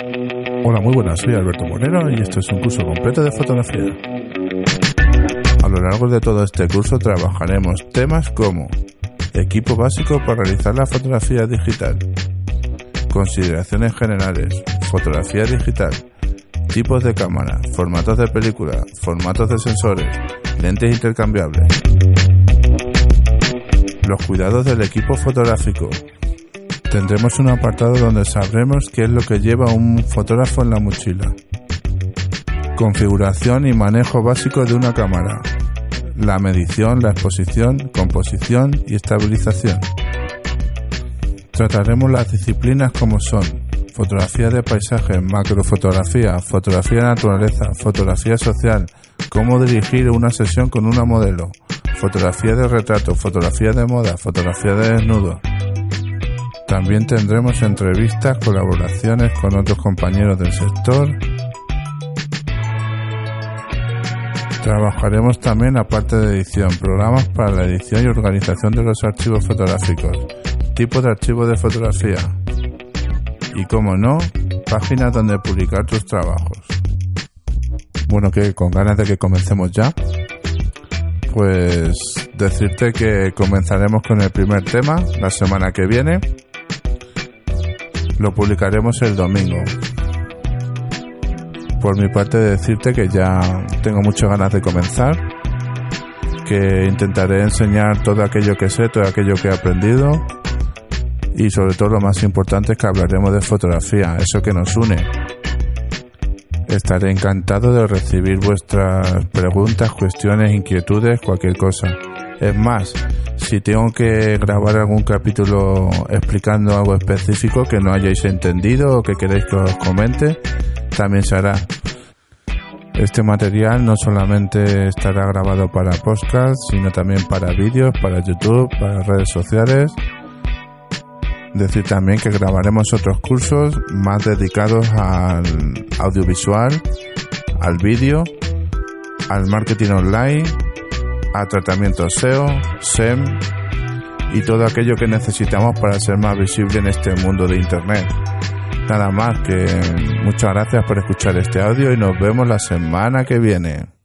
Hola, muy buenas, soy Alberto Moreno y esto es un curso completo de fotografía. A lo largo de todo este curso trabajaremos temas como equipo básico para realizar la fotografía digital, consideraciones generales, fotografía digital, tipos de cámara, formatos de película, formatos de sensores, lentes intercambiables, los cuidados del equipo fotográfico, Tendremos un apartado donde sabremos qué es lo que lleva un fotógrafo en la mochila. Configuración y manejo básico de una cámara. La medición, la exposición, composición y estabilización. Trataremos las disciplinas como son fotografía de paisaje, macrofotografía, fotografía de naturaleza, fotografía social, cómo dirigir una sesión con una modelo, fotografía de retrato, fotografía de moda, fotografía de desnudo, también tendremos entrevistas, colaboraciones con otros compañeros del sector. Trabajaremos también, aparte de edición, programas para la edición y organización de los archivos fotográficos, tipo de archivo de fotografía. Y, como no, páginas donde publicar tus trabajos. Bueno, que con ganas de que comencemos ya, pues decirte que comenzaremos con el primer tema la semana que viene lo publicaremos el domingo. Por mi parte decirte que ya tengo muchas ganas de comenzar, que intentaré enseñar todo aquello que sé, todo aquello que he aprendido y sobre todo lo más importante es que hablaremos de fotografía, eso que nos une. Estaré encantado de recibir vuestras preguntas, cuestiones, inquietudes, cualquier cosa. Es más, si tengo que grabar algún capítulo explicando algo específico que no hayáis entendido o que queréis que os comente, también se hará. Este material no solamente estará grabado para podcast, sino también para vídeos, para YouTube, para redes sociales. Decir también que grabaremos otros cursos más dedicados al audiovisual, al vídeo, al marketing online a tratamiento SEO, SEM y todo aquello que necesitamos para ser más visible en este mundo de Internet. Nada más que muchas gracias por escuchar este audio y nos vemos la semana que viene.